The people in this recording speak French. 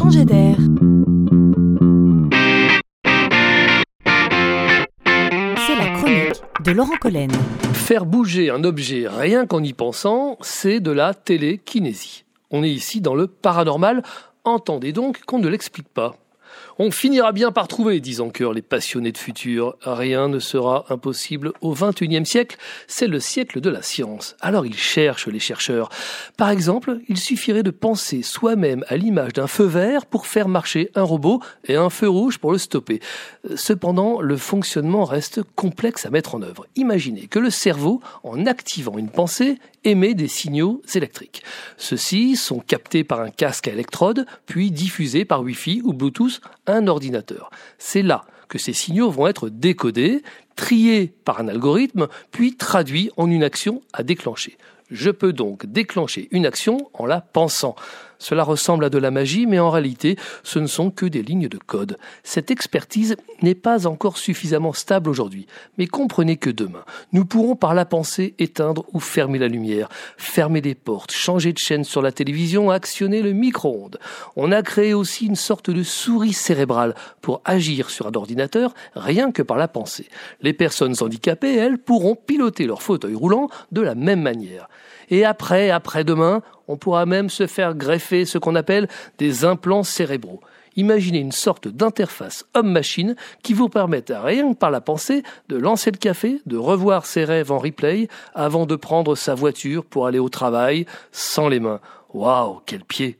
changer d'air. C'est la chronique de Laurent Collen. Faire bouger un objet rien qu'en y pensant, c'est de la télékinésie. On est ici dans le paranormal, entendez donc qu'on ne l'explique pas. On finira bien par trouver, disent en chœur les passionnés de futur. Rien ne sera impossible au XXIe siècle, c'est le siècle de la science. Alors ils cherchent les chercheurs. Par exemple, il suffirait de penser soi-même à l'image d'un feu vert pour faire marcher un robot et un feu rouge pour le stopper. Cependant, le fonctionnement reste complexe à mettre en œuvre. Imaginez que le cerveau, en activant une pensée, émet des signaux électriques. Ceux-ci sont captés par un casque à électrode, puis diffusés par Wi-Fi ou Bluetooth un ordinateur. C'est là que ces signaux vont être décodés, triés par un algorithme, puis traduits en une action à déclencher. Je peux donc déclencher une action en la pensant. Cela ressemble à de la magie, mais en réalité, ce ne sont que des lignes de code. Cette expertise n'est pas encore suffisamment stable aujourd'hui, mais comprenez que demain, nous pourrons par la pensée éteindre ou fermer la lumière, fermer des portes, changer de chaîne sur la télévision, actionner le micro-ondes. On a créé aussi une sorte de souris cérébrale pour agir sur un ordinateur rien que par la pensée. Les personnes handicapées, elles, pourront piloter leur fauteuil roulant de la même manière. Et après, après-demain, on pourra même se faire greffer ce qu'on appelle des implants cérébraux. Imaginez une sorte d'interface homme-machine qui vous permette, rien que par la pensée, de lancer le café, de revoir ses rêves en replay avant de prendre sa voiture pour aller au travail sans les mains. Waouh, quel pied